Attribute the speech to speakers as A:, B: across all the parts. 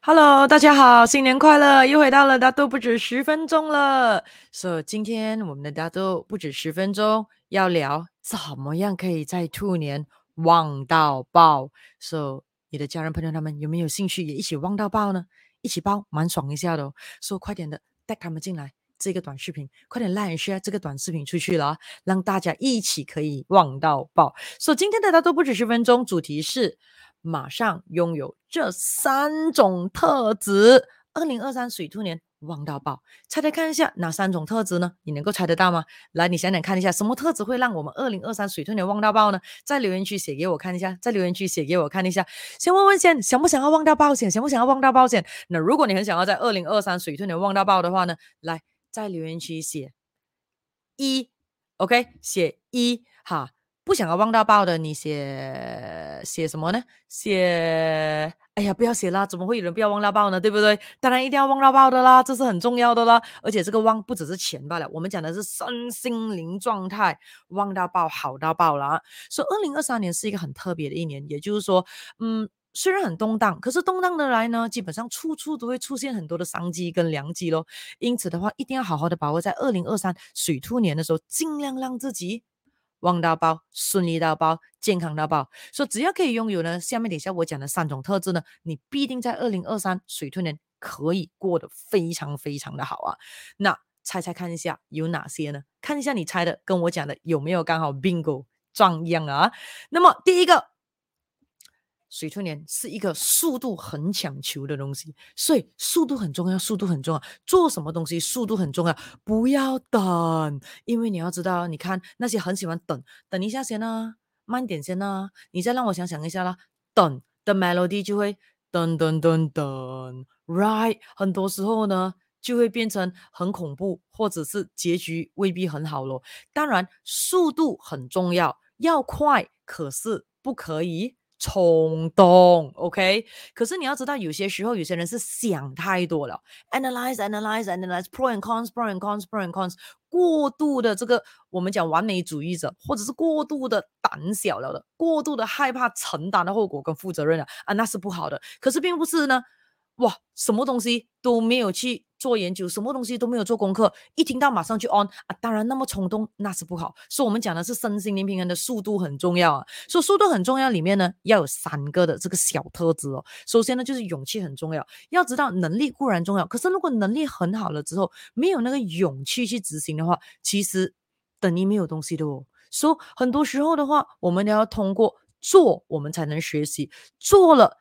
A: Hello，大家好，新年快乐！又回到了大都不止十分钟了。所以今天我们的大都不止十分钟要聊怎么样可以在兔年旺到爆。所以你的家人朋友他们有没有兴趣也一起旺到爆呢？一起爆蛮爽一下的哦。所以快点的带他们进来这个短视频，快点 line 这个短视频出去了，让大家一起可以旺到爆。所以今天的大都不止十分钟，主题是。马上拥有这三种特质，二零二三水兔年旺到爆！猜猜看一下哪三种特质呢？你能够猜得到吗？来，你想想看一下，什么特质会让我们二零二三水兔年旺到爆呢？在留言区写给我看一下，在留言区写给我看一下。先问问先，想不想要旺到爆先？想不想要旺到爆先？那如果你很想要在二零二三水兔年旺到爆的话呢？来，在留言区写一，OK，写一哈。不想要旺到爆的，你写写什么呢？写，哎呀，不要写啦，怎么会有人不要旺到爆呢？对不对？当然一定要旺到爆的啦，这是很重要的啦。而且这个旺不只是钱罢了，我们讲的是身心灵状态，旺到爆，好到爆了。所以二零二三年是一个很特别的一年，也就是说，嗯，虽然很动荡，可是动荡的来呢，基本上处处都会出现很多的商机跟良机咯。因此的话，一定要好好的把握在二零二三水兔年的时候，尽量让自己。旺到爆，顺利到爆，健康到爆，说只要可以拥有呢，下面底下我讲的三种特质呢，你必定在二零二三水兔年可以过得非常非常的好啊。那猜猜看一下有哪些呢？看一下你猜的跟我讲的有没有刚好 bingo 撞一样啊？那么第一个。水兔年是一个速度很讲求的东西，所以速度很重要，速度很重要。做什么东西速度很重要，不要等，因为你要知道，你看那些很喜欢等，等一下先啊，慢点先啊，你再让我想想一下啦，等的 melody 就会噔噔噔噔，right，很多时候呢就会变成很恐怖，或者是结局未必很好咯。当然，速度很重要，要快，可是不可以。冲动，OK，可是你要知道，有些时候有些人是想太多了，analyze，analyze，analyze，pro and cons，pro and cons，pro and cons，过度的这个我们讲完美主义者，或者是过度的胆小了的，过度的害怕承担的后果跟负责任啊，啊，那是不好的。可是并不是呢，哇，什么东西都没有去。做研究，什么东西都没有做功课，一听到马上去 on 啊！当然那么冲动那是不好，所以我们讲的是身心灵平衡的速度很重要啊。所以速度很重要，里面呢要有三个的这个小特质哦。首先呢就是勇气很重要，要知道能力固然重要，可是如果能力很好了之后，没有那个勇气去执行的话，其实等于没有东西的哦。所以很多时候的话，我们都要通过做，我们才能学习，做了。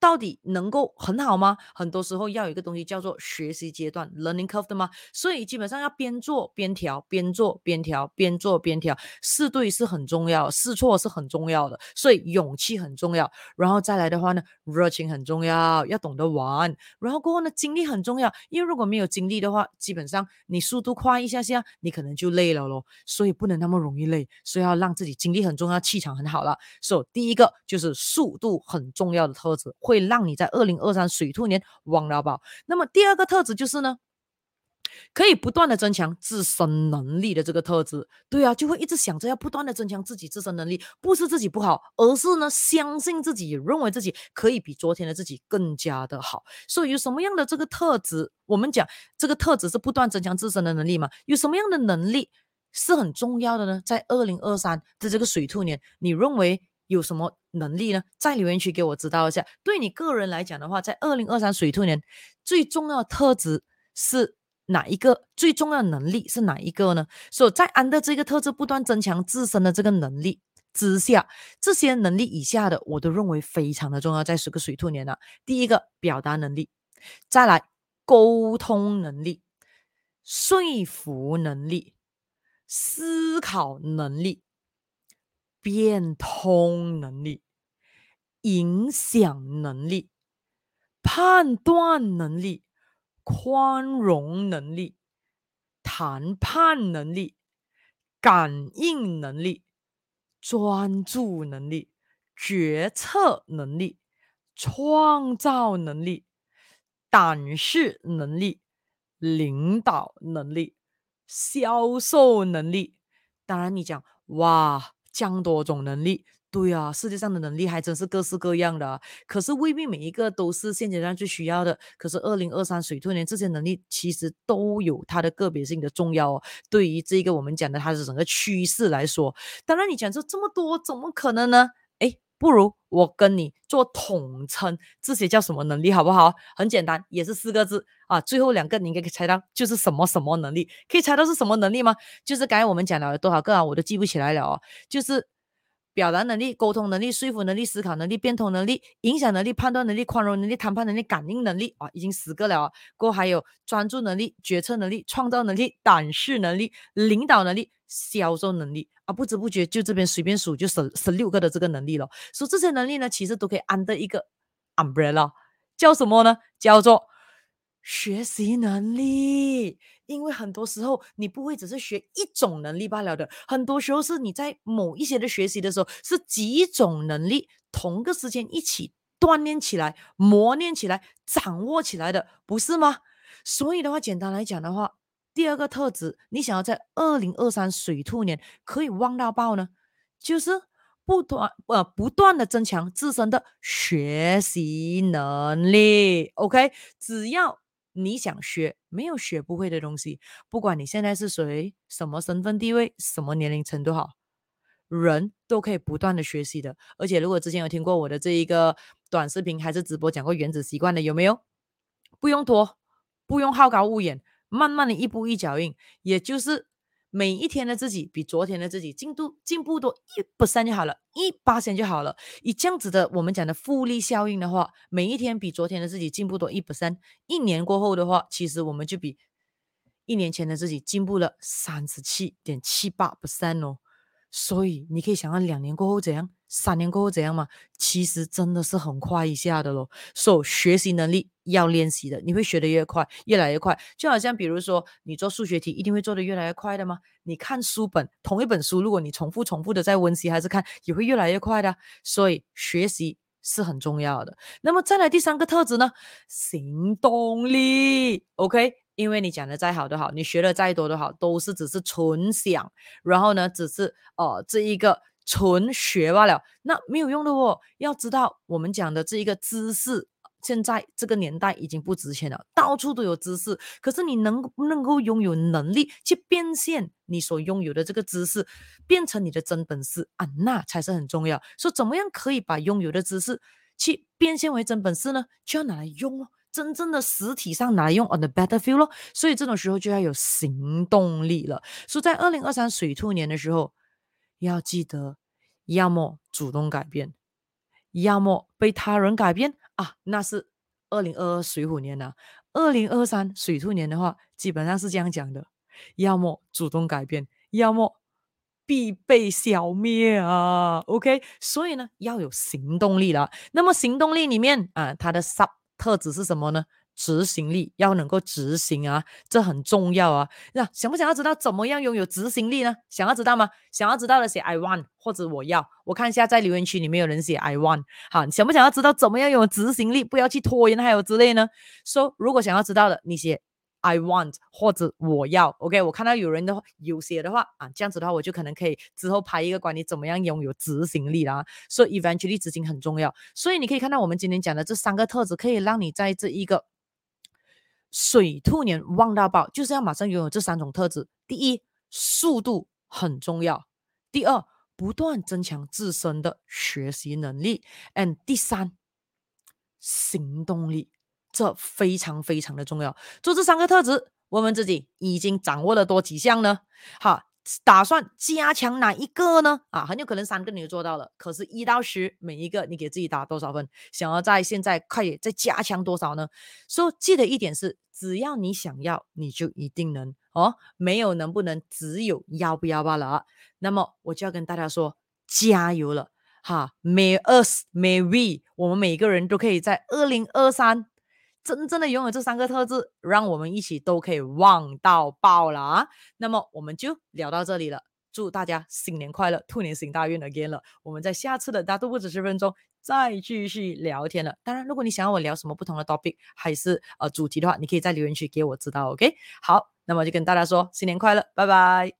A: 到底能够很好吗？很多时候要有一个东西叫做学习阶段 （learning curve） 的吗？所以基本上要边做边调，边做边调，边做边调，试对是很重要，试错是很重要的。所以勇气很重要，然后再来的话呢，热情很重要，要懂得玩。然后过后呢，精力很重要，因为如果没有精力的话，基本上你速度快一下下，你可能就累了咯。所以不能那么容易累，所以要让自己精力很重要，气场很好了。所以第一个就是速度很重要的特质。会让你在二零二三水兔年旺到爆。那么第二个特质就是呢，可以不断的增强自身能力的这个特质。对啊，就会一直想着要不断的增强自己自身能力，不是自己不好，而是呢相信自己，认为自己可以比昨天的自己更加的好。所以有什么样的这个特质？我们讲这个特质是不断增强自身的能力嘛？有什么样的能力是很重要的呢？在二零二三的这个水兔年，你认为？有什么能力呢？在留言区给我知道一下。对你个人来讲的话，在二零二三水兔年最重要的特质是哪一个？最重要的能力是哪一个呢？所以在安的这个特质不断增强自身的这个能力之下，这些能力以下的，我都认为非常的重要。在这个水兔年呢，第一个表达能力，再来沟通能力、说服能力、思考能力。变通能力、影响能力、判断能力、宽容能力、谈判能力、感应能力、专注能力、决策能力、创造能力、胆识能力、领导能力、销售能力。当然，你讲哇。降多种能力对啊，世界上的能力还真是各式各样的，可是未必每一个都是现阶段最需要的。可是二零二三水兔年这些能力其实都有它的个别性的重要哦。对于这个我们讲的它的整个趋势来说，当然你讲这这么多，怎么可能呢？哎，不如我跟你做统称，这些叫什么能力好不好？很简单，也是四个字啊。最后两个你应该可以猜到，就是什么什么能力？可以猜到是什么能力吗？就是刚才我们讲了多少个啊？我都记不起来了哦。就是。表达能力、沟通能力、说服能力、思考能力、变通能力、影响能力、判断能力、宽容能力、谈判能力、感应能力啊，已经十个了。过后还有专注能力、决策能力、创造能力、胆识能力、领导能力、销售能力啊，不知不觉就这边随便数就十十六个的这个能力了。所以这些能力呢，其实都可以 under 一个 umbrella，叫什么呢？叫做学习能力。因为很多时候你不会只是学一种能力罢了的，很多时候是你在某一些的学习的时候，是几种能力同个时间一起锻炼起来、磨练起来、掌握起来的，不是吗？所以的话，简单来讲的话，第二个特质，你想要在二零二三水兔年可以旺到爆呢，就是不断呃不断的增强自身的学习能力。OK，只要。你想学，没有学不会的东西。不管你现在是谁，什么身份地位，什么年龄层都好，人都可以不断的学习的。而且，如果之前有听过我的这一个短视频还是直播讲过原子习惯的，有没有？不用拖，不用好高骛远，慢慢的一步一脚印，也就是。每一天的自己比昨天的自己进度进步多一 percent 就好了，一八千就好了。以这样子的我们讲的复利效应的话，每一天比昨天的自己进步多一 percent，一年过后的话，其实我们就比一年前的自己进步了三十七点七八 percent 哦。所以你可以想象两年过后怎样，三年过后怎样嘛？其实真的是很快一下的咯。所以学习能力要练习的，你会学得越快，越来越快。就好像比如说，你做数学题一定会做得越来越快的吗？你看书本，同一本书，如果你重复重复的在温习还是看，也会越来越快的。所以学习是很重要的。那么再来第三个特质呢？行动力，OK。因为你讲的再好都好，你学的再多都好，都是只是纯想，然后呢，只是呃这一个纯学罢了，那没有用的哦。要知道，我们讲的这一个知识，现在这个年代已经不值钱了，到处都有知识，可是你能不能够拥有能力去变现你所拥有的这个知识，变成你的真本事啊，那才是很重要。说怎么样可以把拥有的知识去变现为真本事呢？就要拿来用哦。真正的实体上拿来用 on the battlefield 咯，所以这种时候就要有行动力了。所以在二零二三水兔年的时候，要记得，要么主动改变，要么被他人改变啊，那是二零二二水虎年呐。二零二三水兔年的话，基本上是这样讲的：要么主动改变，要么必被消灭啊。OK，所以呢，要有行动力了。那么行动力里面啊，它的 sub 特质是什么呢？执行力要能够执行啊，这很重要啊。那想不想要知道怎么样拥有执行力呢？想要知道吗？想要知道的写 I want 或者我要。我看一下在留言区里面有人写 I want。好，想不想要知道怎么样拥有执行力？不要去拖延还有之类呢？说、so, 如果想要知道的，你写。I want 或者我要，OK，我看到有人的话有写的话啊，这样子的话，我就可能可以之后拍一个关于怎么样拥有执行力啦。所以 eventually 执行很重要。所以你可以看到我们今天讲的这三个特质，可以让你在这一个水兔年旺到爆，就是要马上拥有这三种特质。第一，速度很重要；第二，不断增强自身的学习能力；and 第三，行动力。这非常非常的重要。做这三个特质，我们自己已经掌握了多几项呢？好，打算加强哪一个呢？啊，很有可能三个你就做到了。可是，一到十，每一个你给自己打多少分？想要在现在快点再加强多少呢？说、so, 记得一点是，只要你想要，你就一定能哦。没有能不能，只有要不要罢了。啊那么，我就要跟大家说，加油了！哈，May us, May we，我们每个人都可以在二零二三。真正的拥有这三个特质，让我们一起都可以旺到爆了啊！那么我们就聊到这里了，祝大家新年快乐，兔年行大运 again 了。我们在下次的大都不止十分钟再继续聊天了。当然，如果你想要我聊什么不同的 topic 还是呃主题的话，你可以在留言区给我知道，OK？好，那么就跟大家说新年快乐，拜拜。